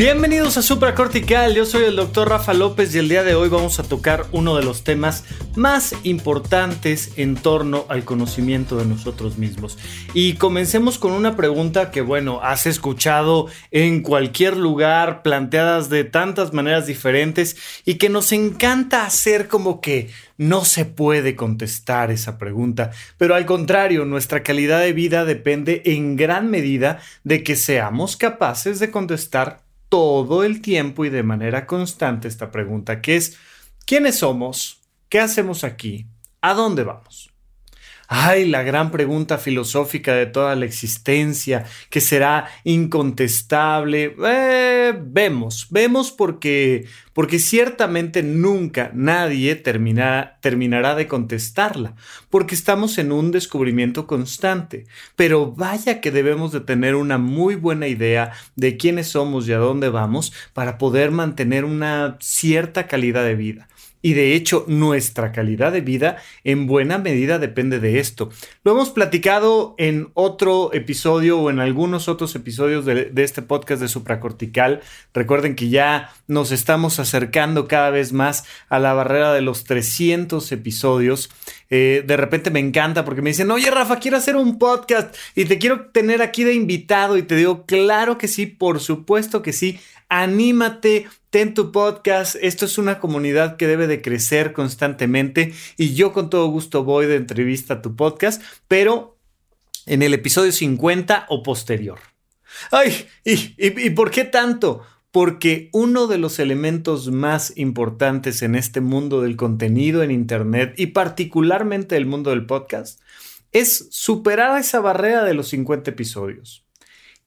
Bienvenidos a Supracortical, yo soy el doctor Rafa López y el día de hoy vamos a tocar uno de los temas más importantes en torno al conocimiento de nosotros mismos. Y comencemos con una pregunta que, bueno, has escuchado en cualquier lugar, planteadas de tantas maneras diferentes y que nos encanta hacer como que no se puede contestar esa pregunta, pero al contrario, nuestra calidad de vida depende en gran medida de que seamos capaces de contestar todo el tiempo y de manera constante esta pregunta, que es, ¿quiénes somos? ¿Qué hacemos aquí? ¿A dónde vamos? Ay, la gran pregunta filosófica de toda la existencia, que será incontestable. Eh, vemos, vemos porque, porque ciertamente nunca nadie terminará de contestarla, porque estamos en un descubrimiento constante. Pero vaya que debemos de tener una muy buena idea de quiénes somos y a dónde vamos para poder mantener una cierta calidad de vida. Y de hecho, nuestra calidad de vida en buena medida depende de esto. Lo hemos platicado en otro episodio o en algunos otros episodios de, este podcast de Supracortical. Recuerden que ya nos estamos acercando cada vez más a la barrera de los 300 episodios. Eh, de repente me encanta porque me dicen, oye Rafa, quiero hacer un podcast y te quiero tener aquí de invitado. Y te digo, claro que sí, por supuesto que sí anímate, ten tu podcast. Esto es una comunidad que debe de crecer constantemente y yo con todo gusto voy de entrevista a tu podcast, pero en el episodio 50 o posterior. Ay, ¿y, y por qué tanto? Porque uno de los elementos más importantes en este mundo del contenido en Internet y particularmente el mundo del podcast es superar esa barrera de los 50 episodios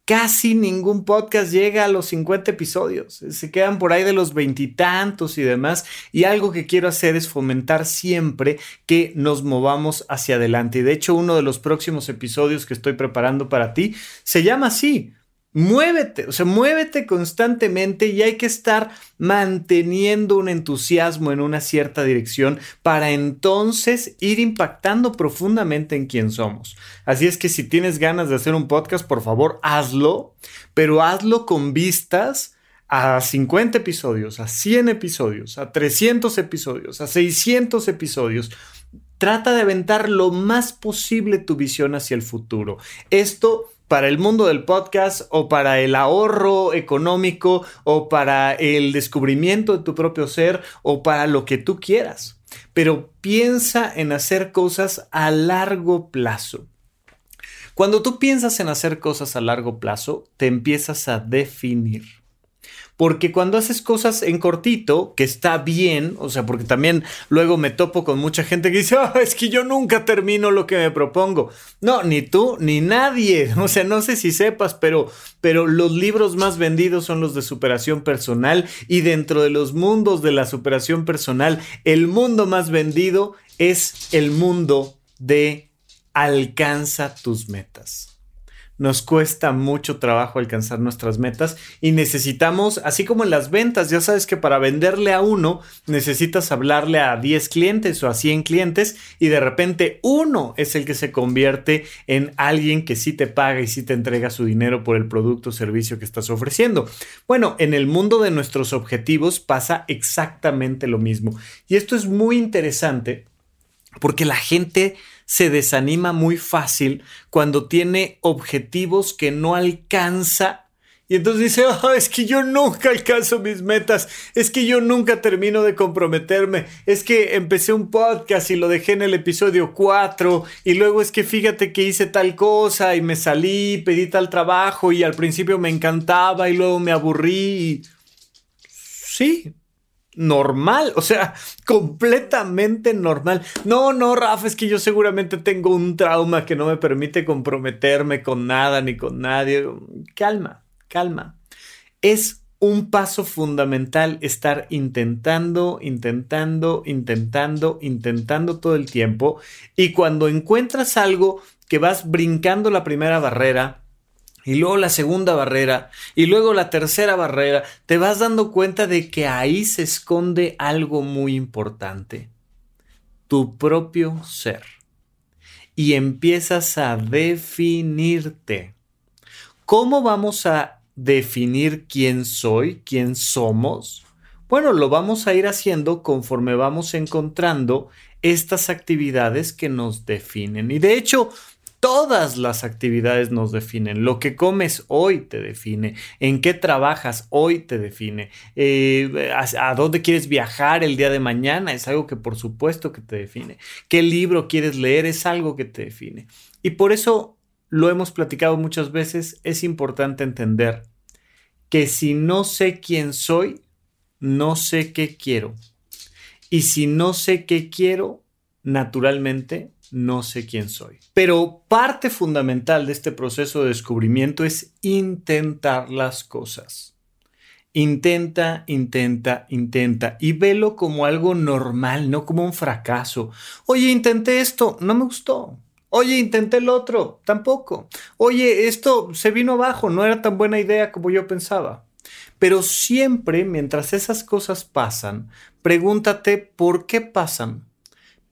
casi ningún podcast llega a los 50 episodios. Se quedan por ahí de los veintitantos y, demás. Y algo que quiero hacer es fomentar siempre que nos movamos hacia adelante. Y de hecho, uno de los próximos episodios que estoy preparando para ti se llama así Muévete, o sea, muévete constantemente y hay que estar manteniendo un entusiasmo en una cierta dirección para entonces ir impactando profundamente en quién somos. Así es que si tienes ganas de hacer un podcast, por favor, hazlo, pero hazlo con vistas a 50 episodios, a 100 episodios, a 300 episodios, a 600 episodios. Trata de aventar lo más posible tu visión hacia el futuro. Esto para el mundo del podcast o para el ahorro económico o para el descubrimiento de tu propio ser o para lo que tú quieras. Pero piensa en hacer cosas a largo plazo. Cuando tú piensas en hacer cosas a largo plazo, te empiezas a definir. Porque cuando haces cosas en cortito, que está bien, o sea, porque también luego me topo con mucha gente que dice, ah, es que yo nunca termino lo que me propongo. No, ni tú, ni nadie. O sea, no sé si sepas, pero, pero los libros más vendidos son los de superación personal y dentro de los mundos de la superación personal, el mundo más vendido es el mundo de alcanza tus metas nos cuesta mucho trabajo alcanzar nuestras metas y necesitamos, así como en las ventas, ya sabes que para venderle a uno necesitas hablarle a 10 clientes o a 100 clientes y de repente uno es el que se convierte en alguien que sí te paga y sí te entrega su dinero por el producto o servicio que estás ofreciendo. Bueno, en el mundo de nuestros objetivos pasa exactamente lo mismo y esto es muy interesante porque la gente se desanima muy fácil cuando tiene objetivos que no alcanza. Y entonces dice, ah, es que yo nunca alcanzo mis metas, es que yo nunca termino de comprometerme, es que empecé un podcast y lo dejé en el episodio 4 y luego es que fíjate que hice tal cosa y me salí, pedí tal trabajo y al principio me encantaba y luego me aburrí. Sí, normal, o sea, completamente normal. No, no, Rafa, es que yo seguramente tengo un trauma que no me permite comprometerme con nada ni con nadie. Calma, calma. Es un paso fundamental estar intentando, intentando, intentando, intentando todo el tiempo. Y cuando encuentras algo que vas brincando la primera barrera, y luego la segunda barrera, y luego la tercera barrera, te vas dando cuenta de que ahí se esconde algo muy importante, tu propio ser. Y empiezas a definirte. ¿Cómo vamos a definir quién soy, quién somos? Bueno, lo vamos a ir haciendo conforme vamos encontrando estas actividades que nos definen. Y de hecho, todas las actividades nos definen. Lo que comes hoy te define. En qué trabajas hoy te define. Eh, a, a, dónde quieres viajar el día de mañana es algo que por supuesto que te define. ¿Qué libro quieres leer? Es algo que te define. Y por eso lo hemos platicado muchas veces, es importante entender que si no sé quién soy, no sé qué quiero. Y si no sé qué quiero, naturalmente no sé quién soy. Pero parte fundamental de este proceso de descubrimiento es intentar las cosas. Intenta, intenta, intenta y velo como algo normal, no como un fracaso. Oye, intenté esto, no me gustó. Oye, intenté el otro, tampoco. Oye, esto se vino abajo, no era tan buena idea como yo pensaba. Pero siempre, mientras esas cosas pasan, pregúntate por qué pasan.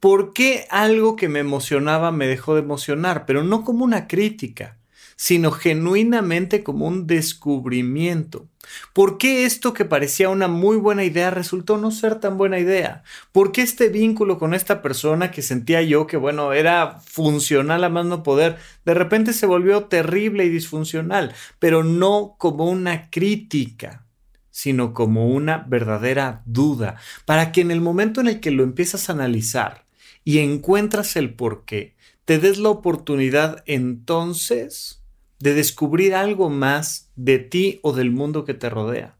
¿Por qué algo que me emocionaba me dejó de emocionar? Pero no como una crítica, sino genuinamente como un descubrimiento. ¿Por qué esto que parecía una muy buena idea resultó no ser tan buena idea? ¿Por qué este vínculo con esta persona que sentía yo que, bueno, era funcional a más no poder, de repente se volvió terrible y disfuncional, pero no como una crítica? sino como una verdadera duda, para que en el momento en el que lo empiezas a analizar y encuentras el por qué, te des la oportunidad entonces de descubrir algo más de ti o del mundo que te rodea.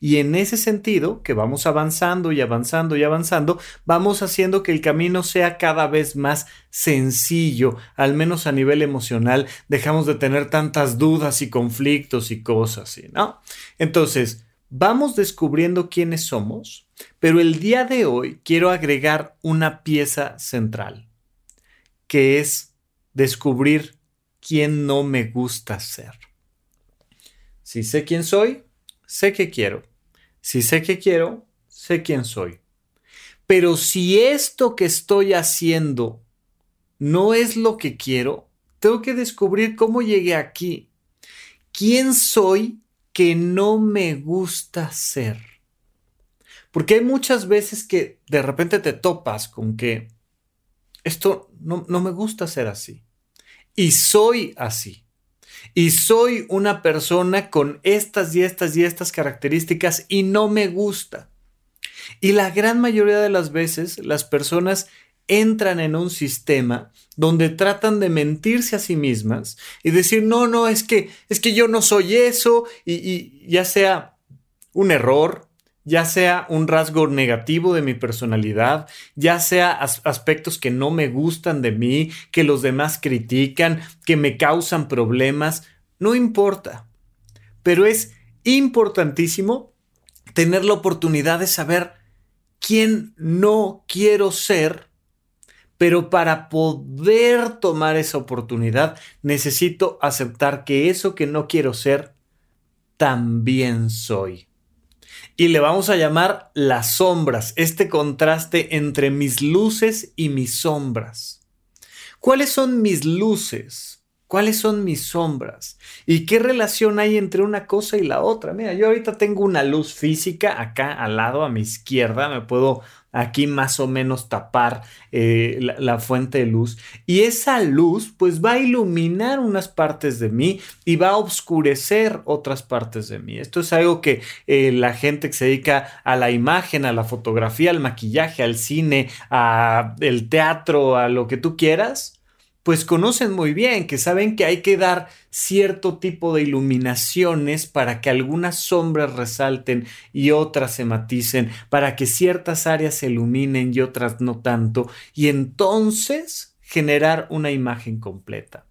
Y en ese sentido, que vamos avanzando y avanzando y avanzando, vamos haciendo que el camino sea cada vez más sencillo, al menos a nivel emocional, dejamos de tener tantas dudas y conflictos y cosas ¿no? Entonces, vamos descubriendo quiénes somos, pero el día de hoy quiero agregar una pieza central, que es descubrir quién no me gusta ser. Si sé quién soy, sé qué quiero. Si sé qué quiero, sé quién soy. Pero si esto que estoy haciendo no es lo que quiero, tengo que descubrir cómo llegué aquí. ¿Quién soy que no me gusta ser? Porque hay muchas veces que de repente te topas con que esto no, no me gusta ser así. Y soy así. Y soy una persona con estas y estas y estas características y no me gusta. Y la gran mayoría de las veces las personas entran en un sistema donde tratan de mentirse a sí mismas y decir, no, no, es que, es que yo no soy eso, y, y ya sea un error, ya sea un rasgo negativo de mi personalidad, ya sea aspectos que no me gustan de mí, que los demás critican, que me causan problemas, no importa. Pero es importantísimo tener la oportunidad de saber quién no quiero ser, pero para poder tomar esa oportunidad necesito aceptar que eso que no quiero ser, también soy y le vamos a llamar las sombras, este contraste entre mis luces y mis sombras. ¿Cuáles son mis luces? ¿Cuáles son mis sombras? ¿Y qué relación hay entre una cosa y la otra? Mira, yo ahorita tengo una luz física acá al lado, a mi izquierda, me puedo aquí más o menos tapar eh, la, fuente de luz. Y esa luz pues va a iluminar unas partes de mí y va a oscurecer otras partes de mí. Esto es algo que eh, la gente que se dedica a la imagen, a la fotografía, al maquillaje, al cine, al teatro, a lo que tú quieras, pues conocen muy bien, que saben que hay que dar cierto tipo de iluminaciones para que algunas sombras resalten y otras se maticen, para que ciertas áreas se iluminen y otras no tanto, y entonces generar una imagen completa.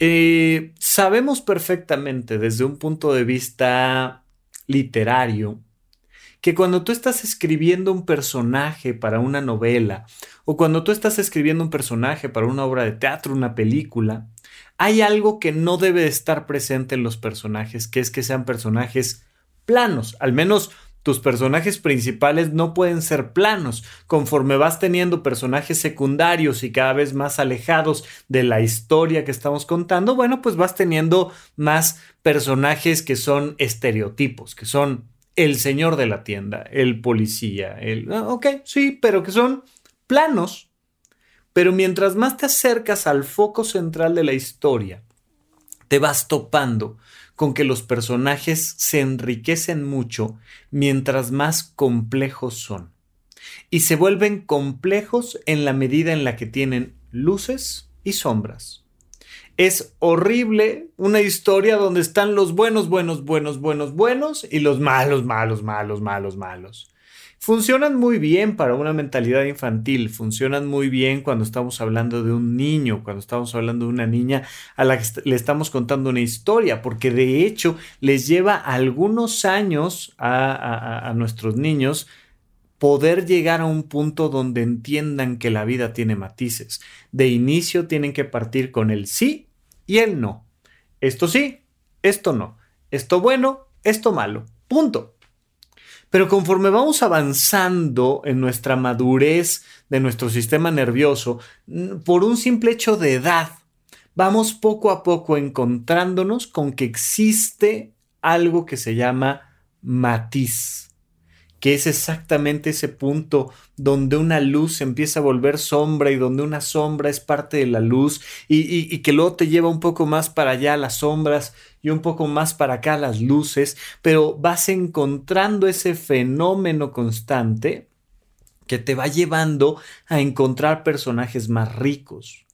Eh, sabemos perfectamente desde un punto de vista literario que cuando tú estás escribiendo un personaje para una novela o cuando tú estás escribiendo un personaje para una obra de teatro, una película, hay algo que no debe estar presente en los personajes, que es que sean personajes planos, al menos tus personajes principales no pueden ser planos. Conforme vas teniendo personajes secundarios y cada vez más alejados de la historia que estamos contando, bueno, pues vas teniendo más personajes que son estereotipos, que son el señor de la tienda, el policía, el... Ah, ok, sí, pero que son planos. Pero mientras más te acercas al foco central de la historia, te vas topando con que los personajes se enriquecen mucho mientras más complejos son. Y se vuelven complejos en la medida en la que tienen luces y sombras es horrible una historia donde están los buenos, buenos, buenos, buenos, buenos y los malos, malos, malos, malos, malos. Funcionan muy bien para una mentalidad infantil, funcionan muy bien cuando estamos hablando de un niño, cuando estamos hablando de una niña a la que le estamos contando una historia, porque de hecho les lleva algunos años a, nuestros niños poder llegar a un punto donde entiendan que la vida tiene matices. De inicio tienen que partir con el sí y el no. Esto sí, esto no. Esto bueno, esto malo. Punto. Pero conforme vamos avanzando en nuestra madurez de nuestro sistema nervioso, por un simple hecho de edad, vamos poco a poco encontrándonos con que existe algo que se llama matiz que es exactamente ese punto donde una luz empieza a volver sombra y donde una sombra es parte de la luz y, que luego te lleva un poco más para allá las sombras y un poco más para acá las luces, pero vas encontrando ese fenómeno constante que te va llevando a encontrar personajes más ricos.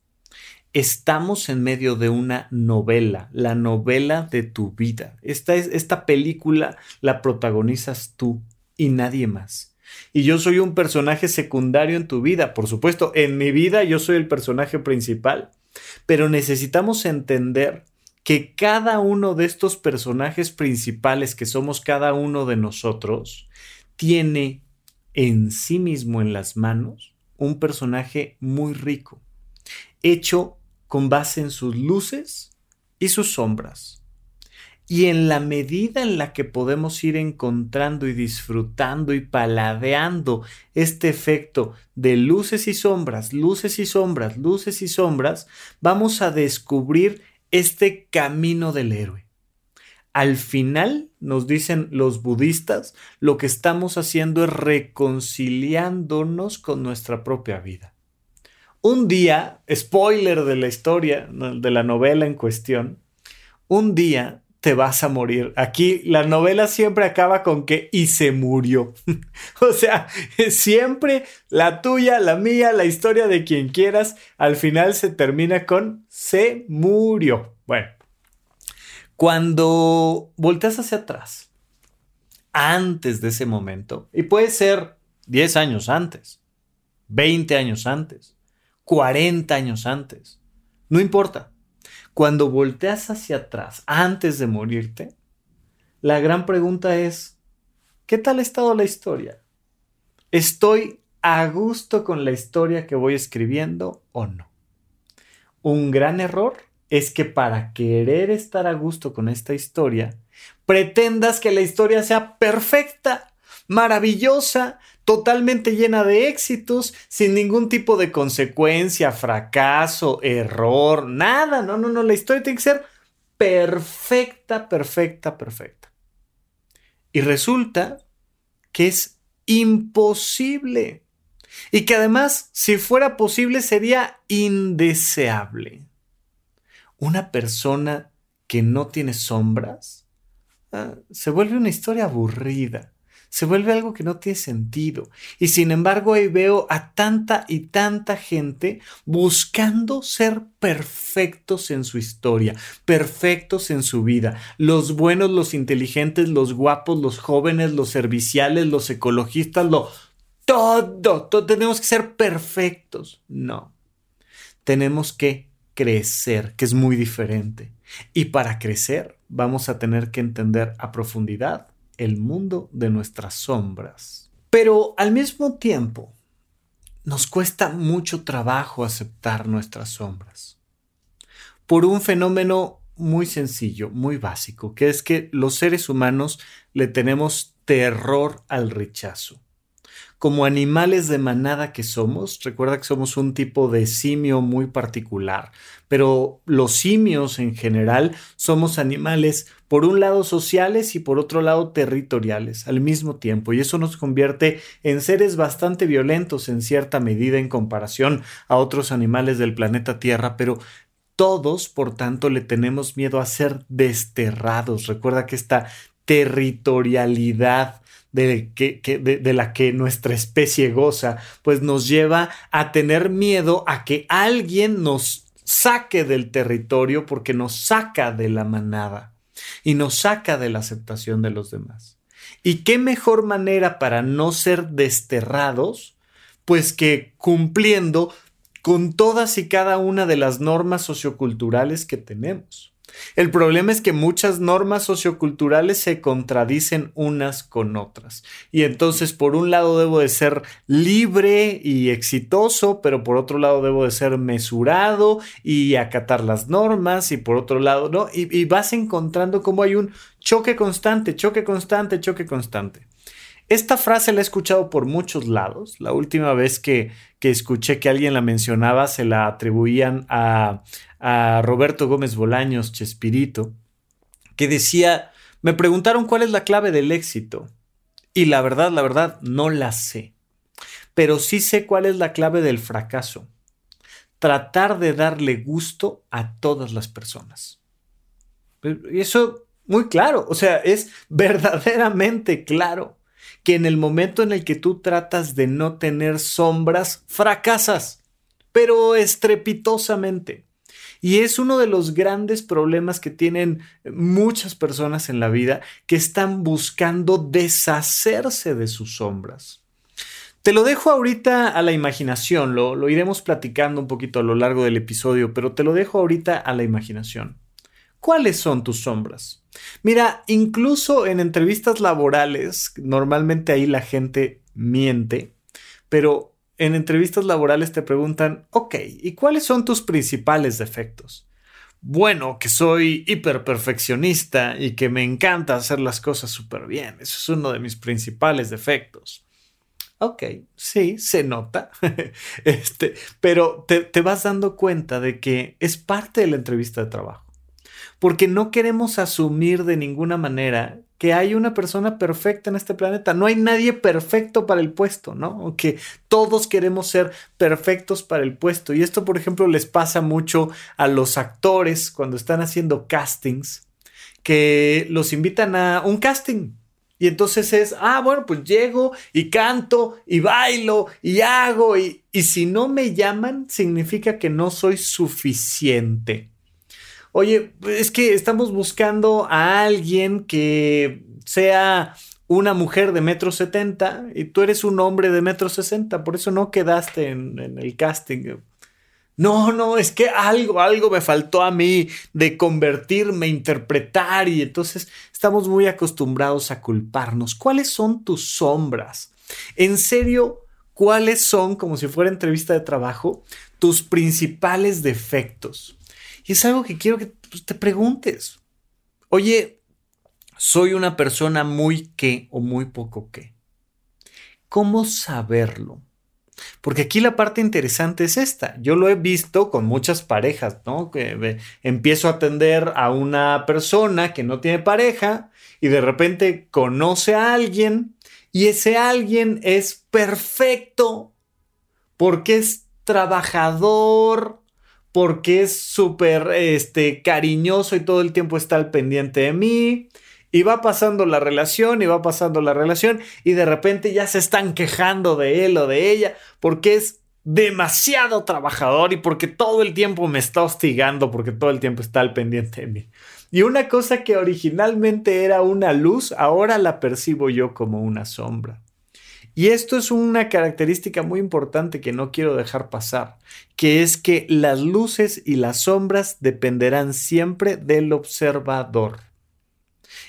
Estamos en medio de una novela, la novela de tu vida. Esta, es, esta película la protagonizas tú y nadie más. Y yo soy un personaje secundario en tu vida. Por supuesto, en mi vida yo soy el personaje principal. Pero necesitamos entender que cada uno de estos personajes principales que somos cada uno de nosotros tiene en sí mismo en las manos un personaje muy rico, hecho con base en sus luces y sus sombras. Y en la medida en la que podemos ir encontrando y disfrutando y paladeando este efecto de luces y sombras, luces y sombras, luces y sombras, vamos a descubrir este camino del héroe. Al final, nos dicen los budistas, lo que estamos haciendo es reconciliándonos con nuestra propia vida. Un día, spoiler de la historia, de la novela en cuestión, un día te vas a morir. Aquí la novela siempre acaba con que y se murió. o sea, siempre la tuya, la mía, la historia de quien quieras, al final se termina con se murió. Bueno, cuando volteas hacia atrás, antes de ese momento, y puede ser 10 años antes, 20 años antes, 40 años antes, no importa cuando volteas hacia atrás antes de morirte, la gran pregunta es, ¿qué tal ha estado la historia? ¿Estoy a gusto con la historia que voy escribiendo o no? Un gran error es que para querer estar a gusto con esta historia, pretendas que la historia sea perfecta maravillosa, totalmente llena de éxitos, sin ningún tipo de consecuencia, fracaso, error, nada. No, no, no, la historia tiene que ser perfecta, perfecta, perfecta. Y resulta que es imposible. Y que además, si fuera posible, sería indeseable. Una persona que no tiene sombras ah, se vuelve una historia aburrida se vuelve algo que no tiene sentido. Y sin embargo ahí veo a tanta y tanta gente buscando ser perfectos en su historia, perfectos en su vida. Los buenos, los inteligentes, los guapos, los jóvenes, los serviciales, los ecologistas, lo todo, todo tenemos que ser perfectos. No. Tenemos que crecer, que es muy diferente. Y para crecer vamos a tener que entender a profundidad el mundo de nuestras sombras. Pero al mismo tiempo, nos cuesta mucho trabajo aceptar nuestras sombras. Por un fenómeno muy sencillo, muy básico, que es que los seres humanos le tenemos terror al rechazo como animales de manada que somos, recuerda que somos un tipo de simio muy particular, pero los simios en general somos animales por un lado sociales y por otro lado territoriales al mismo tiempo, y eso nos convierte en seres bastante violentos en cierta medida en comparación a otros animales del planeta Tierra, pero todos, por tanto, le tenemos miedo a ser desterrados. Recuerda que esta territorialidad de, que, de, la que nuestra especie goza, pues nos lleva a tener miedo a que alguien nos saque del territorio porque nos saca de la manada y nos saca de la aceptación de los demás. ¿Y qué mejor manera para no ser desterrados? Pues que cumpliendo con todas y cada una de las normas socioculturales que tenemos. El problema es que muchas normas socioculturales se contradicen unas con otras. Y entonces, por un lado, debo de ser libre y exitoso, pero por otro lado, debo de ser mesurado y acatar las normas, y por otro lado, ¿no? Y, vas encontrando como hay un choque constante, choque constante, choque constante. Esta frase la he escuchado por muchos lados. La última vez que, que escuché que alguien la mencionaba se la atribuían a, a Roberto Gómez Bolaños, Chespirito, que decía, me preguntaron cuál es la clave del éxito. Y la verdad, la verdad, no la sé. Pero sí sé cuál es la clave del fracaso. Tratar de darle gusto a todas las personas. Eso, muy claro, o sea, es verdaderamente claro que en el momento en el que tú tratas de no tener sombras, fracasas, pero estrepitosamente. Y es uno de los grandes problemas que tienen muchas personas en la vida que están buscando deshacerse de sus sombras. Te lo dejo ahorita a la imaginación, lo, lo, iremos platicando un poquito a lo largo del episodio, pero te lo dejo ahorita a la imaginación. ¿Cuáles son tus sombras? Mira, incluso en entrevistas laborales, normalmente ahí la gente miente, pero en entrevistas laborales te preguntan, ok, ¿y cuáles son tus principales defectos? Bueno, que soy hiperperfeccionista y que me encanta hacer las cosas súper bien. Eso es uno de mis principales defectos. Ok, sí, se nota. este, pero te, te vas dando cuenta de que es parte de la entrevista de trabajo. Porque no queremos asumir de ninguna manera que hay una persona perfecta en este planeta. No hay nadie perfecto para el puesto, ¿no? Que todos queremos ser perfectos para el puesto. Y esto, por ejemplo, les pasa mucho a los actores cuando están haciendo castings, que los invitan a un casting. Y entonces es, ah, bueno, pues llego y canto y bailo y hago y, y si no me llaman significa que no soy suficiente oye, es que estamos buscando a alguien que sea una mujer de metro setenta y tú eres un hombre de metro sesenta, por eso no quedaste en, en, el casting. No, no, es que algo, algo me faltó a mí de convertirme, interpretar y entonces estamos muy acostumbrados a culparnos. ¿Cuáles son tus sombras? En serio, ¿cuáles son, como si fuera entrevista de trabajo, tus principales defectos? Y es algo que quiero que pues, te preguntes. Oye, soy una persona muy qué o muy poco qué. ¿Cómo saberlo? Porque aquí la parte interesante es esta. Yo lo he visto con muchas parejas, ¿no? Que empiezo a atender a una persona que no tiene pareja y de repente conoce a alguien y ese alguien es perfecto porque es trabajador, porque es súper este, cariñoso y todo el tiempo está al pendiente de mí. Y va pasando la relación y va pasando la relación y de repente ya se están quejando de él o de ella porque es demasiado trabajador y porque todo el tiempo me está hostigando, porque todo el tiempo está al pendiente de mí. Y una cosa que originalmente era una luz, ahora la percibo yo como una sombra. Y esto es una característica muy importante que no quiero dejar pasar, que es que las luces y las sombras dependerán siempre del observador.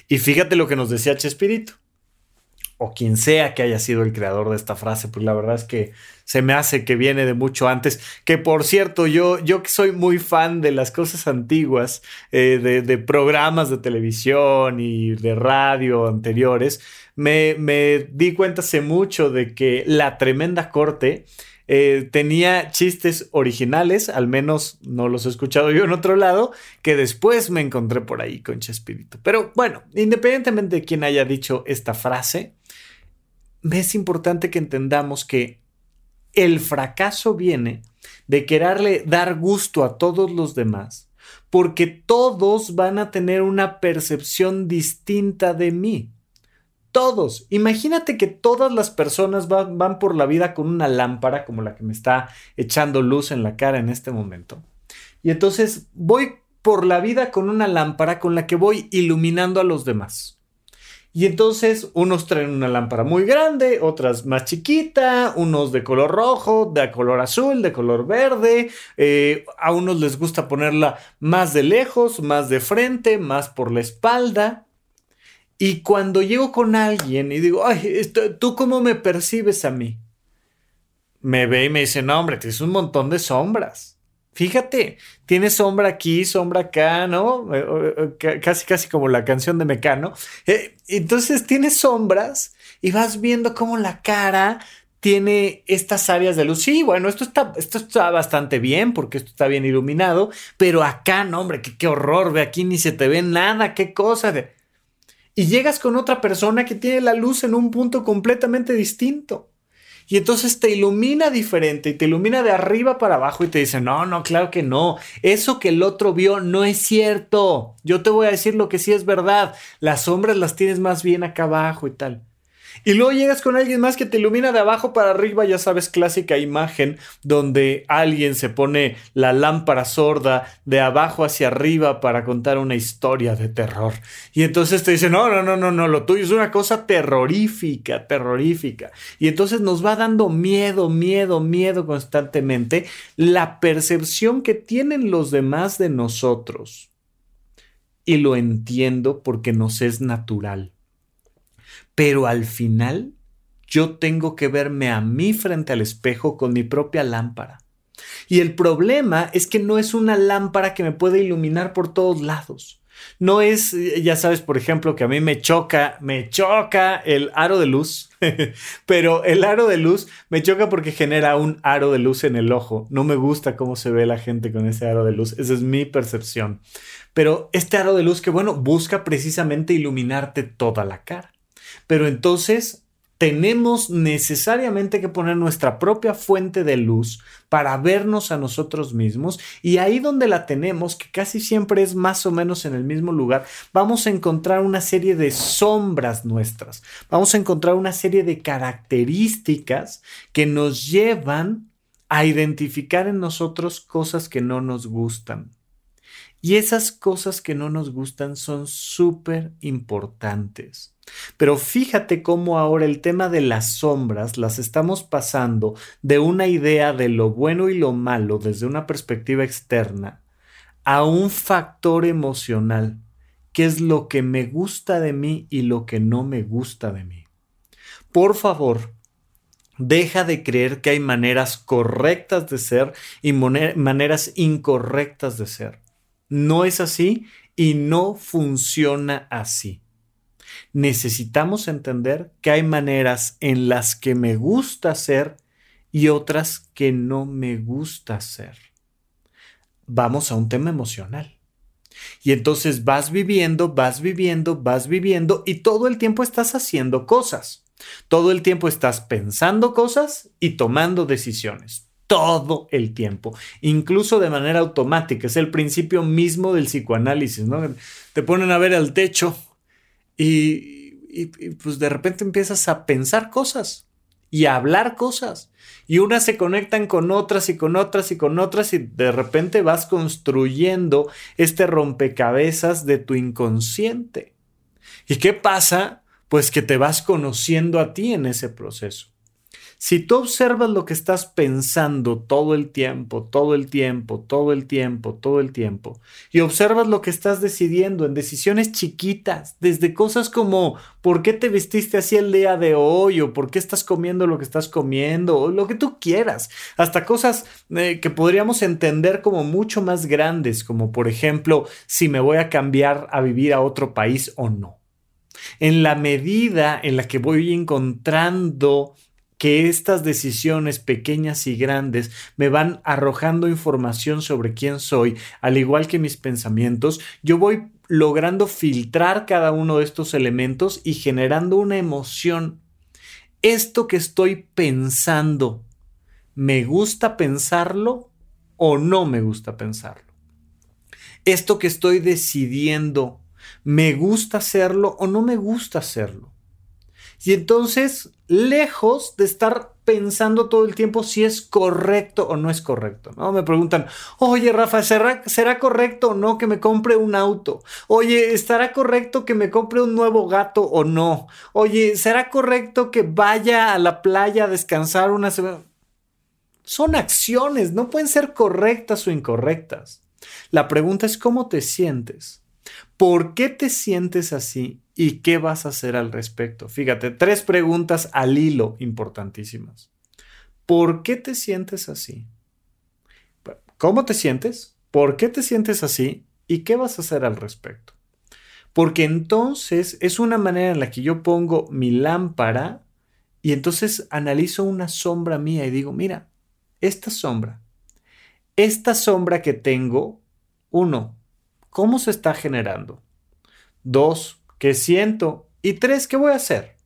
Y fíjate lo que nos decía Chespirito, o quien sea que haya sido el creador de esta frase, pues la verdad es que se me hace que viene de mucho antes. Que por cierto, yo, yo que soy muy fan de las cosas antiguas, eh, de, programas de televisión y de radio anteriores, me, me di cuenta hace mucho de que la tremenda corte eh, tenía chistes originales, al menos no los he escuchado yo en otro lado, que después me encontré por ahí con Chespirito. Pero bueno, independientemente de quién haya dicho esta frase, es importante que entendamos que el fracaso viene de quererle dar gusto a todos los demás, porque todos van a tener una percepción distinta de mí. Todos. Imagínate que todas las personas van, por la vida con una lámpara como la que me está echando luz en la cara en este momento. Y entonces voy por la vida con una lámpara con la que voy iluminando a los demás. Y entonces unos traen una lámpara muy grande, otras más chiquita, unos de color rojo, de color azul, de color verde. Eh, a unos les gusta ponerla más de lejos, más de frente, más por la espalda. Y cuando llego con alguien y digo, ay, ¿tú cómo me percibes a mí? Me ve y me dice, no, hombre, tienes un montón de sombras. Fíjate, tienes sombra aquí, sombra acá, ¿no? Eh, eh, casi, casi como la canción de Mecano. Eh, entonces tienes sombras y vas viendo cómo la cara tiene estas áreas de luz. Sí, bueno, esto está, esto está bastante bien porque esto está bien iluminado, pero acá, no, hombre, qué, qué horror, ve aquí ni se te ve nada, qué cosa de y llegas con otra persona que tiene la luz en un punto completamente distinto. Y entonces te ilumina diferente y te ilumina de arriba para abajo y te dice, no, no, claro que no. Eso que el otro vio no es cierto. Yo te voy a decir lo que sí es verdad. Las sombras las tienes más bien acá abajo y tal. Y luego llegas con alguien más que te ilumina de abajo para arriba, ya sabes, clásica imagen donde alguien se pone la lámpara sorda de abajo hacia arriba para contar una historia de terror. Y entonces te dice, no, no, no, no, no, lo tuyo es una cosa terrorífica, terrorífica. Y entonces nos va dando miedo, miedo, miedo constantemente la percepción que tienen los demás de nosotros. Y lo entiendo porque nos es natural pero al final yo tengo que verme a mí frente al espejo con mi propia lámpara. Y el problema es que no es una lámpara que me puede iluminar por todos lados. No es, ya sabes, por ejemplo, que a mí me choca, me choca el aro de luz, pero el aro de luz me choca porque genera un aro de luz en el ojo. No me gusta cómo se ve la gente con ese aro de luz, esa es mi percepción. Pero este aro de luz que, bueno, busca precisamente iluminarte toda la cara. Pero entonces tenemos necesariamente que poner nuestra propia fuente de luz para vernos a nosotros mismos y ahí donde la tenemos, que casi siempre es más o menos en el mismo lugar, vamos a encontrar una serie de sombras nuestras, vamos a encontrar una serie de características que nos llevan a identificar en nosotros cosas que no nos gustan. Y esas cosas que no nos gustan son súper importantes. Pero fíjate cómo ahora el tema de las sombras las estamos pasando de una idea de lo bueno y lo malo desde una perspectiva externa a un factor emocional, que es lo que me gusta de mí y lo que no me gusta de mí. Por favor, deja de creer que hay maneras correctas de ser y maneras incorrectas de ser. No es así y no funciona así. Necesitamos entender que hay maneras en las que me gusta ser y otras que no me gusta ser. Vamos a un tema emocional. Y entonces vas viviendo, vas viviendo, vas viviendo y todo el tiempo estás haciendo cosas. Todo el tiempo estás pensando cosas y tomando decisiones todo el tiempo, incluso de manera automática. Es el principio mismo del psicoanálisis, ¿no? Te ponen a ver al techo y, pues de repente empiezas a pensar cosas y a hablar cosas. Y unas se conectan con otras y con otras y con otras y de repente vas construyendo este rompecabezas de tu inconsciente. ¿Y qué pasa? Pues que te vas conociendo a ti en ese proceso. Si tú observas lo que estás pensando todo el tiempo, todo el tiempo, todo el tiempo, todo el tiempo, y observas lo que estás decidiendo en decisiones chiquitas, desde cosas como ¿por qué te vestiste así el día de hoy? o ¿por qué estás comiendo lo que estás comiendo? o lo que tú quieras, hasta cosas eh, que podríamos entender como mucho más grandes, como por ejemplo si me voy a cambiar a vivir a otro país o no. En la medida en la que voy encontrando que estas decisiones pequeñas y grandes me van arrojando información sobre quién soy, al igual que mis pensamientos, yo voy logrando filtrar cada uno de estos elementos y generando una emoción. Esto que estoy pensando, ¿me gusta pensarlo o no me gusta pensarlo? Esto que estoy decidiendo, ¿me gusta hacerlo o no me gusta hacerlo? Y entonces, lejos de estar pensando todo el tiempo si es correcto o no es correcto, ¿no? Me preguntan, oye Rafa, ¿será, ¿será correcto o no que me compre un auto? Oye, ¿estará correcto que me compre un nuevo gato o no? Oye, ¿será correcto que vaya a la playa a descansar una semana? Son acciones, no pueden ser correctas o incorrectas. La pregunta es cómo te sientes. ¿Por qué te sientes así y qué vas a hacer al respecto? Fíjate, tres preguntas al hilo importantísimas. ¿Por qué te sientes así? ¿Cómo te sientes? ¿Por qué te sientes así? ¿Y qué vas a hacer al respecto? Porque entonces es una manera en la que yo pongo mi lámpara y entonces analizo una sombra mía y digo, mira, esta sombra, esta sombra que tengo, uno, ¿Cómo se está generando? Dos, ¿qué siento? Y tres, ¿qué voy a hacer?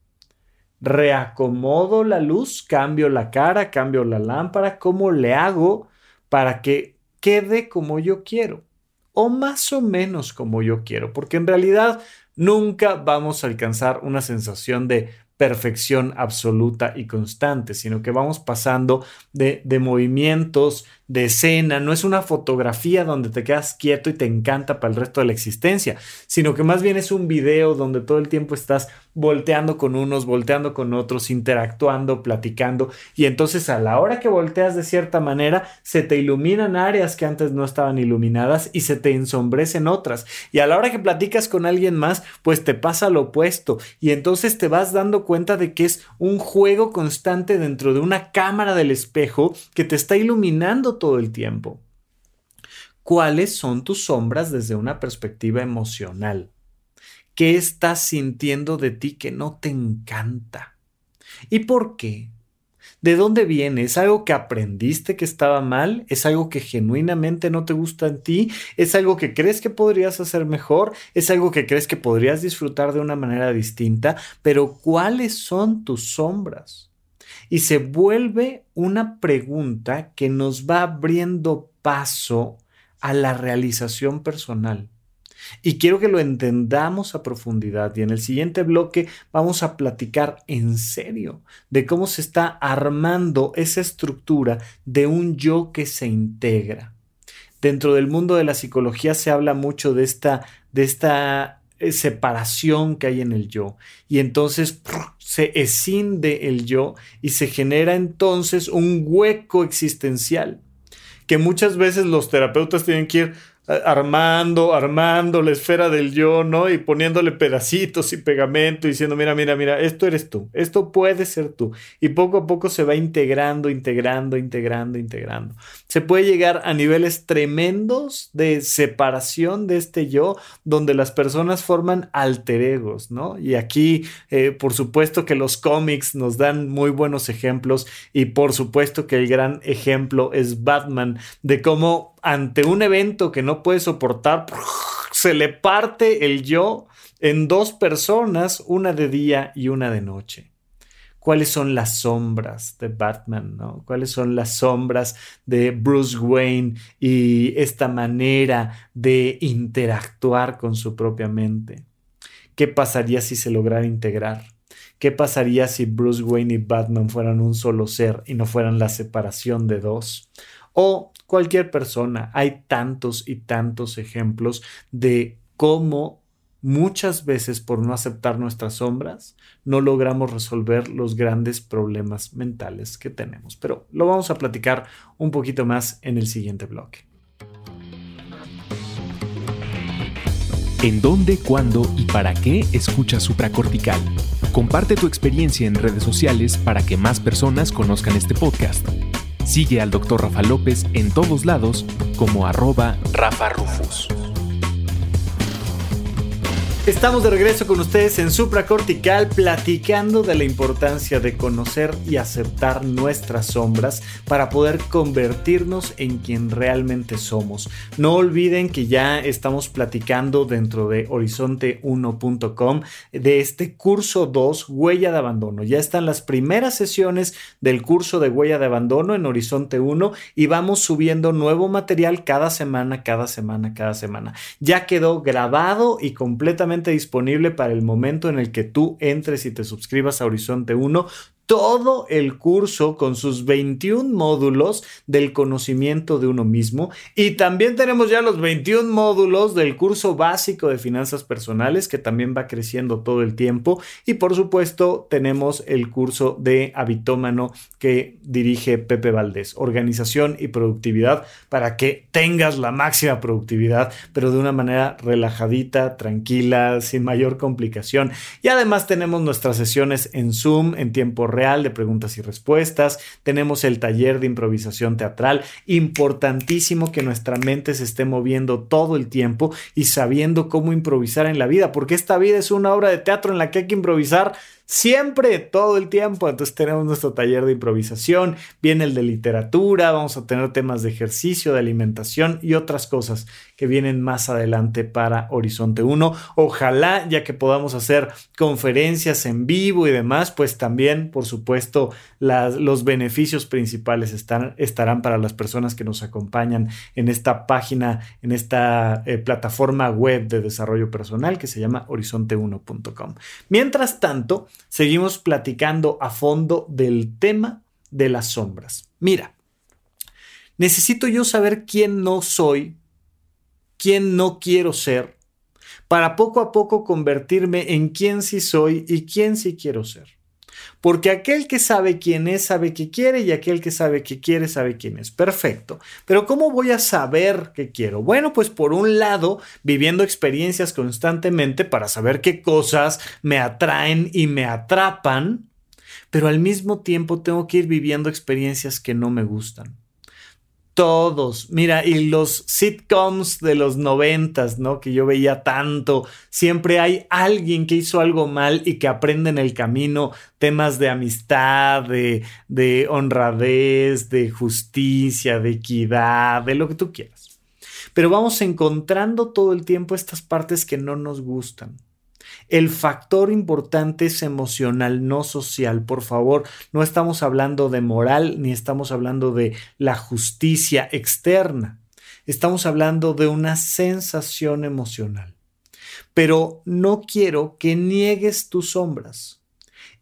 Reacomodo la luz, cambio la cara, cambio la lámpara, ¿cómo le hago para que quede como yo quiero? O más o menos como yo quiero, porque en realidad nunca vamos a alcanzar una sensación de perfección absoluta y constante, sino que vamos pasando de, de, movimientos, de escena, no es una fotografía donde te quedas quieto y te encanta para el resto de la existencia, sino que más bien es un video donde todo el tiempo estás volteando con unos, volteando con otros, interactuando, platicando, y entonces a la hora que volteas de cierta manera, se te iluminan áreas que antes no estaban iluminadas y se te ensombrecen otras, y a la hora que platicas con alguien más, pues te pasa lo opuesto, y entonces te vas dando cuenta de que es un juego constante dentro de una cámara del espejo que te está iluminando todo el tiempo. ¿Cuáles son tus sombras desde una perspectiva emocional? ¿Qué estás sintiendo de ti que no te encanta? ¿Y por qué? ¿De dónde viene? ¿Es algo que aprendiste que estaba mal? ¿Es algo que genuinamente no te gusta en ti? ¿Es algo que crees que podrías hacer mejor? ¿Es algo que crees que podrías disfrutar de una manera distinta? Pero ¿cuáles son tus sombras? Y se vuelve una pregunta que nos va abriendo paso a la realización personal. Y quiero que lo entendamos a profundidad y en el siguiente bloque vamos a platicar en serio de cómo se está armando esa estructura de un yo que se integra. Dentro del mundo de la psicología se habla mucho de esta, de esta separación que hay en el yo. Y entonces se escinde el yo y se genera entonces un hueco existencial que muchas veces los terapeutas tienen que ir armando, armando la esfera del yo, ¿no? Y poniéndole pedacitos y pegamento, diciendo, mira, mira, mira, esto eres tú, esto puede ser tú. Y poco a poco se va integrando, integrando, integrando, integrando. Se puede llegar a niveles tremendos de separación de este yo, donde las personas forman alter egos, ¿no? Y aquí, eh, por supuesto que los cómics nos dan muy buenos ejemplos y por supuesto que el gran ejemplo es Batman, de cómo ante un evento que no puede soportar, se le parte el yo en dos personas, una de día y una de noche. ¿Cuáles son las sombras de Batman? ¿no? ¿Cuáles son las sombras de Bruce Wayne y esta manera de interactuar con su propia mente? ¿Qué pasaría si se lograra integrar? ¿Qué pasaría si Bruce Wayne y Batman fueran un solo ser y no fueran la separación de dos? O cualquier persona. Hay tantos y tantos ejemplos de cómo muchas veces por no aceptar nuestras sombras, no logramos resolver los grandes problemas mentales que tenemos. Pero lo vamos a platicar un poquito más en el siguiente bloque. ¿En dónde, cuándo y para qué escuchas supracortical? Comparte tu experiencia en redes sociales para que más personas conozcan este podcast. Sigue al Dr. Rafa López en todos lados como arroba Rafa Rufus. Estamos de regreso con ustedes en Supracortical platicando de la importancia de conocer y aceptar nuestras sombras para poder convertirnos en quien realmente somos. No olviden que ya estamos platicando dentro de horizonte1.com de este curso 2, Huella de Abandono. Ya están las primeras sesiones del curso de Huella de Abandono en Horizonte 1 y vamos subiendo nuevo material cada semana, cada semana, cada semana. Ya quedó grabado y completamente disponible para el momento en el que tú entres y te suscribas a Horizonte 1 todo el curso con sus 21 módulos del conocimiento de uno mismo. Y también tenemos ya los 21 módulos del curso básico de finanzas personales que también va creciendo todo el tiempo. Y por supuesto tenemos el curso de habitómano que dirige Pepe Valdés, organización y productividad para que tengas la máxima productividad pero de una manera relajadita, tranquila, sin mayor complicación. Y además tenemos nuestras sesiones en Zoom en tiempo real de preguntas y respuestas, tenemos el taller de improvisación teatral, importantísimo que nuestra mente se esté moviendo todo el tiempo y sabiendo cómo improvisar en la vida, porque esta vida es una obra de teatro en la que hay que improvisar siempre, todo el tiempo. Entonces tenemos nuestro taller de improvisación, viene el de literatura, vamos a tener temas de ejercicio, de alimentación y otras cosas que vienen más adelante para Horizonte 1. Ojalá, ya que podamos hacer conferencias en vivo y demás, pues también, por supuesto, los beneficios principales están, estarán para las personas que nos acompañan en esta página, en esta eh, plataforma web de desarrollo personal que se llama horizonte1.com. Mientras tanto, seguimos platicando a fondo del tema de las sombras. Mira, necesito yo saber quién no soy, quién no quiero ser, para poco a poco convertirme en quién sí soy y quién sí quiero ser. Porque aquel que sabe quién es, sabe qué quiere y aquel que sabe qué quiere, sabe quién es. Perfecto. Pero ¿cómo voy a saber qué quiero? Bueno, pues por un lado, viviendo experiencias constantemente para saber qué cosas me atraen y me atrapan, pero al mismo tiempo tengo que ir viviendo experiencias que no me gustan. Todos, mira, y los sitcoms de los noventas, ¿no? Que yo veía tanto, siempre hay alguien que hizo algo mal y que aprende en el camino temas de amistad, de, de honradez, de justicia, de equidad, de lo que tú quieras. Pero vamos encontrando todo el tiempo estas partes que no nos gustan. El factor importante es emocional, no social. Por favor, no estamos hablando de moral ni estamos hablando de la justicia externa. Estamos hablando de una sensación emocional. Pero no quiero que niegues tus sombras.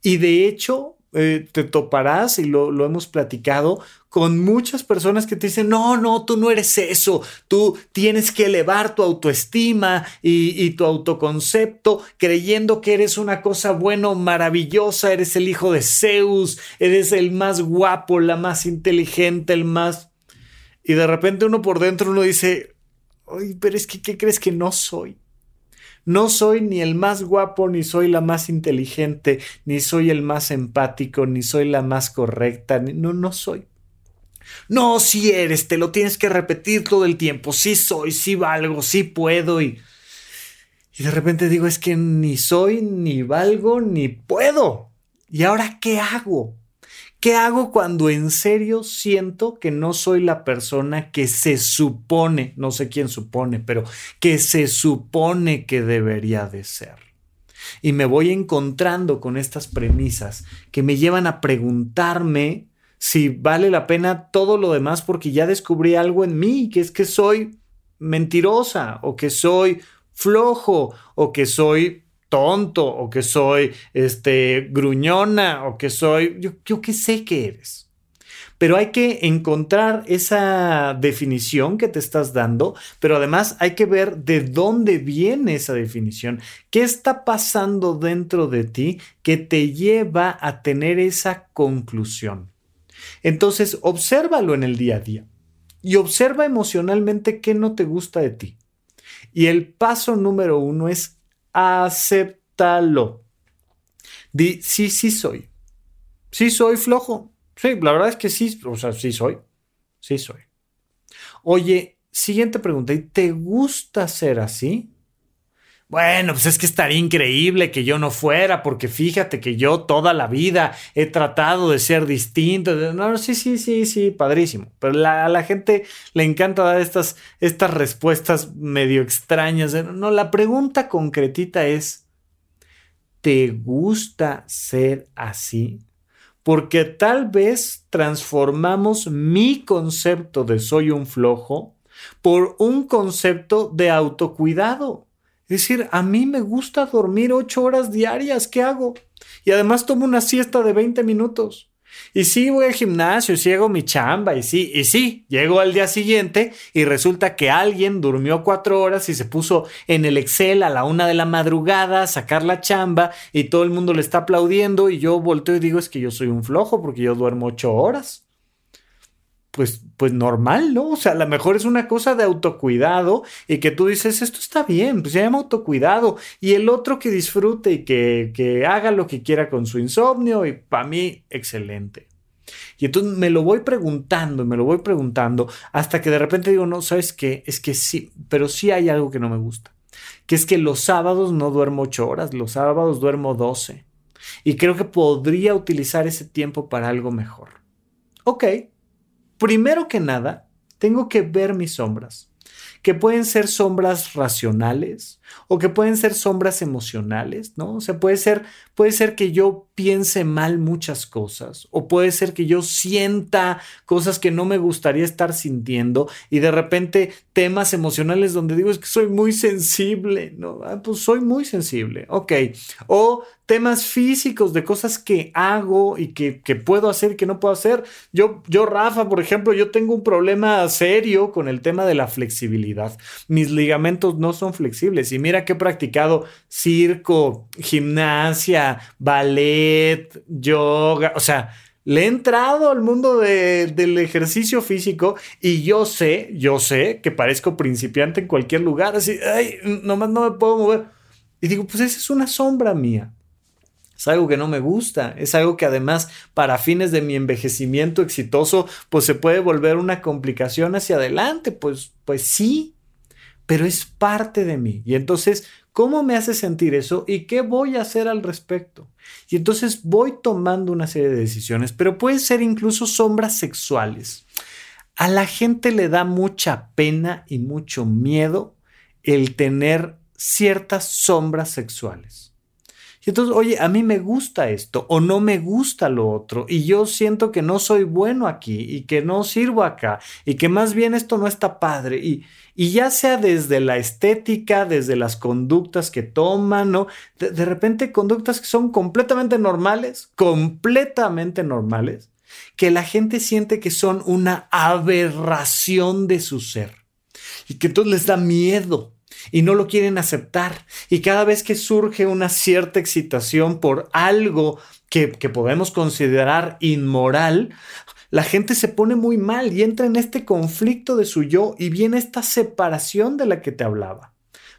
Y de hecho, eh, te toparás, y lo, lo, hemos platicado, con muchas personas que te dicen, no, no, tú no eres eso, tú tienes que elevar tu autoestima y, tu autoconcepto creyendo que eres una cosa bueno, maravillosa, eres el hijo de Zeus, eres el más guapo, la más inteligente, el más... Y de repente uno por dentro uno dice, Ay, pero es que, ¿qué crees que no soy? No soy ni el más guapo, ni soy la más inteligente, ni soy el más empático, ni soy la más correcta, no, no soy. No, si eres, te lo tienes que repetir todo el tiempo, sí soy, sí valgo, sí puedo y... Y de repente digo, es que ni soy, ni valgo, ni puedo. ¿Y ahora qué hago? ¿Qué hago cuando en serio siento que no soy la persona que se supone, no sé quién supone, pero que se supone que debería de ser? Y me voy encontrando con estas premisas que me llevan a preguntarme si vale la pena todo lo demás porque ya descubrí algo en mí, que es que soy mentirosa o que soy flojo o que soy tonto o que soy este gruñona o que soy yo, yo qué sé que eres. pero hay que encontrar esa definición que te estás dando, pero además hay que ver de dónde viene esa definición, qué está pasando dentro de ti que te lleva a tener esa conclusión. Entonces, obsérvalo en el día a día y observa emocionalmente qué no te gusta de ti. Y el paso número uno es acéptalo. Di, sí, sí soy. Sí soy flojo. Sí, la verdad es que sí, o sea, sí soy. Sí soy. Oye, siguiente pregunta, ¿y te gusta ser así? Bueno, pues es que estaría increíble que yo no fuera, porque fíjate que yo toda la vida he tratado de ser distinto. No, sí, sí, sí, sí, padrísimo. Pero a la gente le encanta dar estas, estas respuestas medio extrañas. No, la pregunta concretita es, ¿te gusta ser así? Porque tal vez transformamos mi concepto de soy un flojo por un concepto de autocuidado. Decir, a mí me gusta dormir ocho horas diarias, ¿qué hago? Y además tomo una siesta de 20 minutos. Y sí, voy al gimnasio, y sí hago mi chamba, y sí, y sí, llego al día siguiente y resulta que alguien durmió cuatro horas y se puso en el Excel a la una de la madrugada a sacar la chamba y todo el mundo le está aplaudiendo y yo volteo y digo es que yo soy un flojo porque yo duermo ocho horas pues, pues normal, ¿no? O sea, a lo mejor es una cosa de autocuidado y que tú dices, esto está bien, pues se llama autocuidado. Y el otro que disfrute y que, que haga lo que quiera con su insomnio y para mí, excelente. Y entonces me lo voy preguntando, me lo voy preguntando, hasta que de repente digo, no, ¿sabes qué? Es que sí, pero sí hay algo que no me gusta. Que es que los sábados no duermo ocho horas, los sábados duermo doce. Y creo que podría utilizar ese tiempo para algo mejor. Ok, primero que nada, tengo que ver mis sombras, que pueden ser sombras racionales o que pueden ser sombras emocionales, ¿no? O sea, puede ser, puede ser que yo piense mal muchas cosas o puede ser que yo sienta cosas que no me gustaría estar sintiendo y de repente temas emocionales donde digo es que soy muy sensible, ¿no? Ah, pues soy muy sensible, ok. O temas físicos de cosas que hago y que, que, puedo hacer y que no puedo hacer. Yo, yo, Rafa, por ejemplo, yo tengo un problema serio con el tema de la flexibilidad. Mis ligamentos no son flexibles y mira que he practicado circo, gimnasia, ballet, yoga, o sea, le he entrado al mundo del ejercicio físico y yo sé, yo sé que parezco principiante en cualquier lugar, así, ay, nomás no me puedo mover. Y digo, pues esa es una sombra mía. Es algo que no me gusta, es algo que además para fines de mi envejecimiento exitoso, pues se puede volver una complicación hacia adelante, pues, pues sí, pero es parte de mí. Y entonces, ¿cómo me hace sentir eso y qué voy a hacer al respecto? Y entonces voy tomando una serie de decisiones, pero puede ser incluso sombras sexuales. A la gente le da mucha pena y mucho miedo el tener ciertas sombras sexuales. Y entonces, oye, a mí me gusta esto o no me gusta lo otro y yo siento que no soy bueno aquí y que no sirvo acá y que más bien esto no está padre y, y ya sea desde la estética, desde las conductas que toman, ¿no? De, de repente conductas que son completamente normales, completamente normales, que la gente siente que son una aberración de su ser y que entonces les da miedo y no lo quieren aceptar. Y cada vez que surge una cierta excitación por algo que, que podemos considerar inmoral, la gente se pone muy mal y entra en este conflicto de su yo y viene esta separación de la que te hablaba.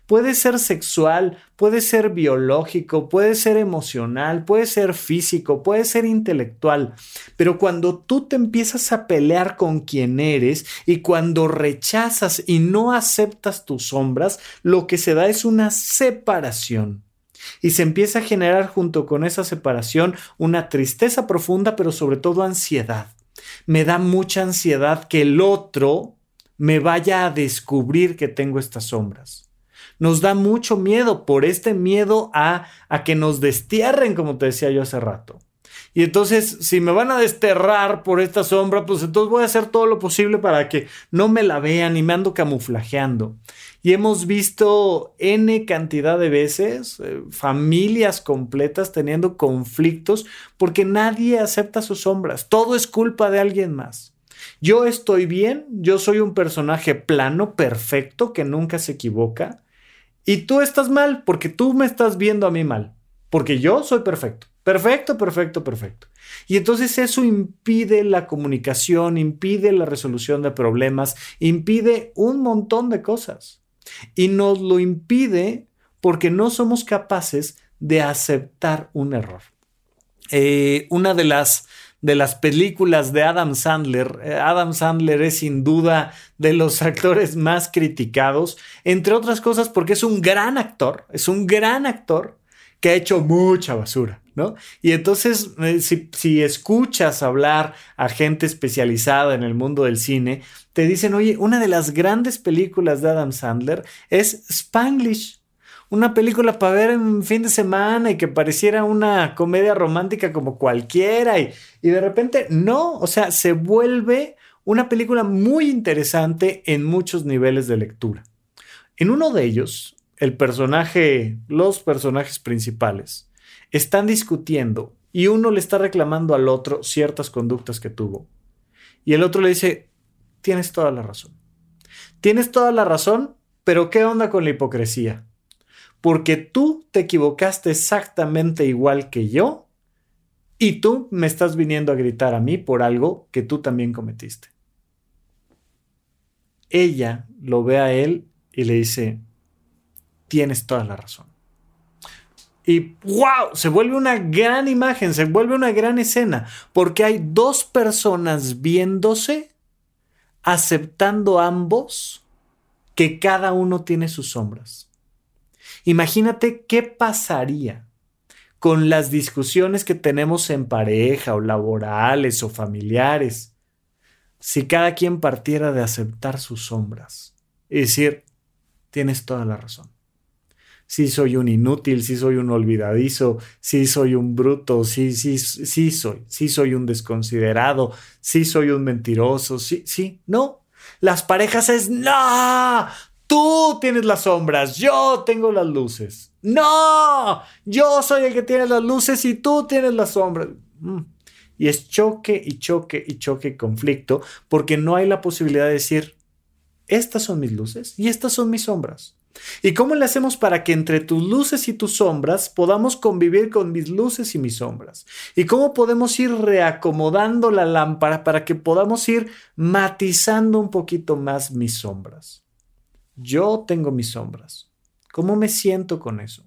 Puede ser sexual, puede ser biológico, puede ser emocional, puede ser físico, puede ser intelectual. Pero cuando tú te empiezas a pelear con quien eres y cuando rechazas y no aceptas tus sombras, lo que se da es una separación. Y se empieza a generar junto con esa separación una tristeza profunda, pero sobre todo ansiedad. Me da mucha ansiedad que el otro me vaya a descubrir que tengo estas sombras nos da mucho miedo por este miedo a, a que nos destierren, como te decía yo hace rato. Y entonces, si me van a desterrar por esta sombra, pues entonces voy a hacer todo lo posible para que no me la vean y me ando camuflajeando. Y hemos visto N cantidad de veces eh, familias completas teniendo conflictos porque nadie acepta sus sombras. Todo es culpa de alguien más. Yo estoy bien, yo soy un personaje plano, perfecto, que nunca se equivoca. Y tú estás mal porque tú me estás viendo a mí mal. Porque yo soy perfecto. Perfecto, perfecto, perfecto. Y entonces eso impide la comunicación, impide la resolución de problemas, impide un montón de cosas. Y nos lo impide porque no somos capaces de aceptar un error. Eh, una de las, de las películas de Adam Sandler, eh, Adam Sandler es sin duda de los actores más criticados, entre otras cosas porque es un gran actor, es un gran actor que ha hecho mucha basura. ¿No? Y entonces, eh, si, si, escuchas hablar a gente especializada en el mundo del cine, te dicen, oye, una de las grandes películas de Adam Sandler es Spanglish. Una película para ver en fin de semana y que pareciera una comedia romántica como cualquiera y, y de repente no, o sea, se vuelve una película muy interesante en muchos niveles de lectura. En uno de ellos, el personaje, los personajes principales, están discutiendo y uno le está reclamando al otro ciertas conductas que tuvo. Y el otro le dice, tienes toda la razón. Tienes toda la razón, pero ¿qué onda con la hipocresía? Porque tú te equivocaste exactamente igual que yo y tú me estás viniendo a gritar a mí por algo que tú también cometiste. Ella lo ve a él y le dice, tienes toda la razón. Y wow, se vuelve una gran imagen, se vuelve una gran escena, porque hay dos personas viéndose aceptando ambos que cada uno tiene sus sombras. Imagínate qué pasaría con las discusiones que tenemos en pareja o laborales o familiares si cada quien partiera de aceptar sus sombras y decir, tienes toda la razón si soy un inútil, si soy un olvidadizo, si soy un bruto, si, sí, sí soy, si soy un desconsiderado, si soy un mentiroso, sí, sí, no. Las parejas es, no, tú tienes las sombras, yo tengo las luces. No, yo soy el que tiene las luces y tú tienes las sombras. Mm. Y es choque y choque y choque y conflicto porque no hay la posibilidad de decir, estas son mis luces y estas son mis sombras. ¿Y cómo le hacemos para que entre tus luces y tus sombras podamos convivir con mis luces y mis sombras? ¿Y cómo podemos ir reacomodando la lámpara para que podamos ir matizando un poquito más mis sombras? Yo tengo mis sombras. ¿Cómo me siento con eso?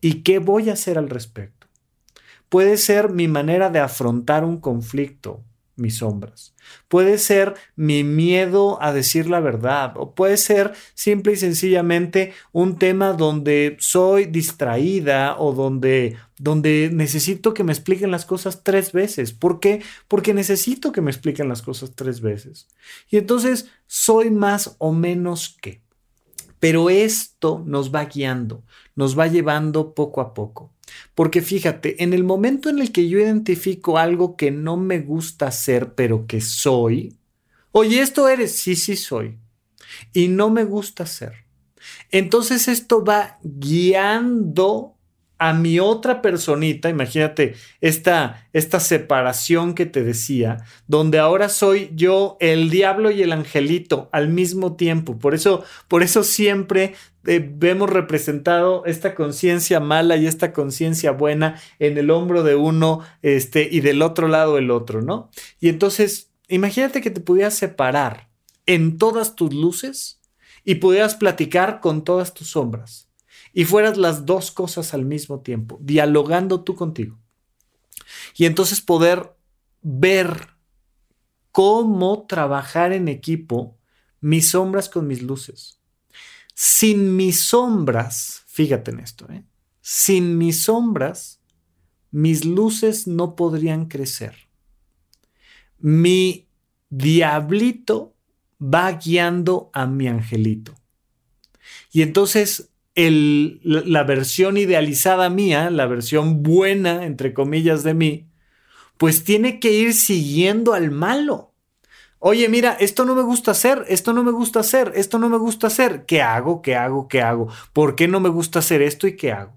¿Y qué voy a hacer al respecto? Puede ser mi manera de afrontar un conflicto, mis sombras. Puede ser mi miedo a decir la verdad o puede ser simple y sencillamente un tema donde soy distraída o donde donde necesito que me expliquen las cosas tres veces. ¿Por qué? Porque necesito que me expliquen las cosas tres veces. Y entonces soy más o menos que. Pero esto nos va guiando, nos va llevando poco a poco. Porque fíjate, en el momento en el que yo identifico algo que no me gusta hacer, pero que soy, oye, esto eres, sí, sí soy, y no me gusta hacer. Entonces esto va guiando a mi otra personita, imagínate esta, esta separación que te decía, donde ahora soy yo el diablo y el angelito al mismo tiempo. Por eso, por eso siempre eh, vemos representado esta conciencia mala y esta conciencia buena en el hombro de uno este, y del otro lado el otro, ¿no? Y entonces, imagínate que te pudieras separar en todas tus luces y pudieras platicar con todas tus sombras y fueras las dos cosas al mismo tiempo, dialogando tú contigo. Y entonces poder ver cómo trabajar en equipo mis sombras con mis luces. Sin mis sombras, fíjate en esto, ¿eh? sin mis sombras, mis luces no podrían crecer. Mi diablito va guiando a mi angelito. Y entonces la versión idealizada mía, la versión buena, entre comillas, de mí, pues tiene que ir siguiendo al malo. Oye, mira, esto no me gusta hacer, esto no me gusta hacer, esto no me gusta hacer. ¿Qué hago? ¿Qué hago? ¿Qué hago? ¿Por qué no me gusta hacer esto y qué hago?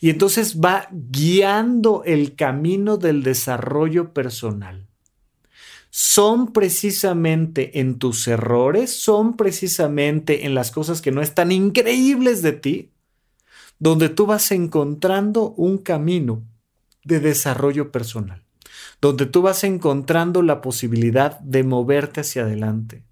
Y entonces va guiando el camino del desarrollo personal. Son precisamente en tus errores, son precisamente en las cosas que no están increíbles de ti, donde tú vas encontrando un camino de desarrollo personal donde tú vas encontrando la posibilidad de moverte hacia adelante.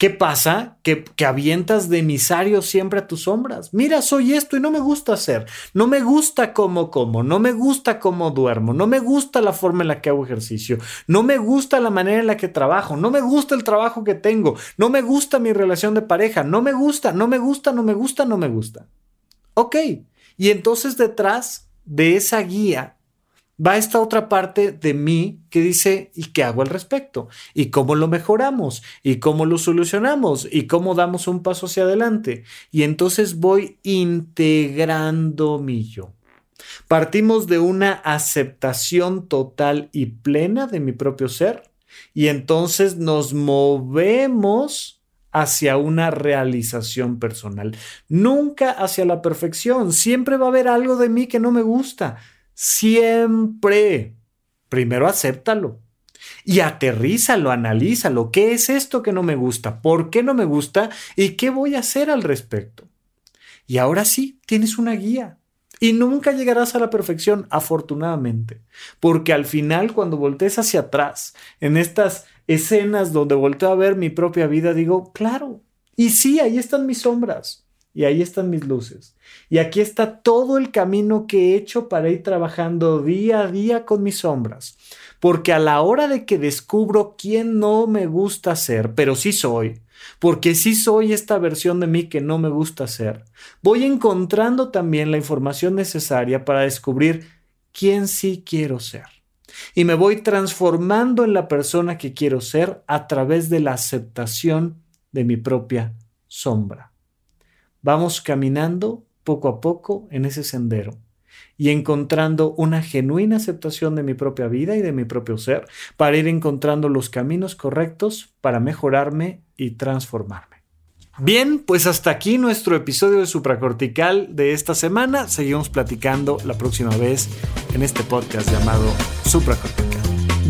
¿Qué pasa? Que, que, avientas de emisario siempre a tus sombras. Mira, soy esto y no me gusta hacer. No me gusta cómo como, no me gusta cómo duermo, no me gusta la forma en la que hago ejercicio, no me gusta la manera en la que trabajo, no me gusta el trabajo que tengo, no me gusta mi relación de pareja, no me gusta, no me gusta, no me gusta, no me gusta. Ok, y entonces detrás de esa guía va esta otra parte de mí que dice, ¿y qué hago al respecto? ¿Y cómo lo mejoramos? ¿Y cómo lo solucionamos? ¿Y cómo damos un paso hacia adelante? Y entonces voy integrando mi yo. Partimos de una aceptación total y plena de mi propio ser y entonces nos movemos hacia una realización personal. Nunca hacia la perfección. Siempre va a haber algo de mí que no me gusta Siempre. Primero acéptalo. Y aterrízalo, analízalo. ¿Qué es esto que no me gusta? ¿Por qué no me gusta? ¿Y qué voy a hacer al respecto? Y ahora sí, tienes una guía. Y nunca llegarás a la perfección, afortunadamente. Porque al final, cuando voltees hacia atrás, en estas escenas donde volteo a ver mi propia vida, digo, claro. Y sí, ahí están mis sombras. Y ahí están mis luces. Y aquí está todo el camino que he hecho para ir trabajando día a día con mis sombras. Porque a la hora de que descubro quién no me gusta ser, pero sí soy, porque sí soy esta versión de mí que no me gusta ser, voy encontrando también la información necesaria para descubrir quién sí quiero ser. Y me voy transformando en la persona que quiero ser a través de la aceptación de mi propia sombra. Vamos caminando poco a poco en ese sendero y encontrando una genuina aceptación de mi propia vida y de mi propio ser para ir encontrando los caminos correctos para mejorarme y transformarme. Bien, pues hasta aquí nuestro episodio de supracortical de esta semana. Seguimos platicando la próxima vez en este podcast llamado Supracortical.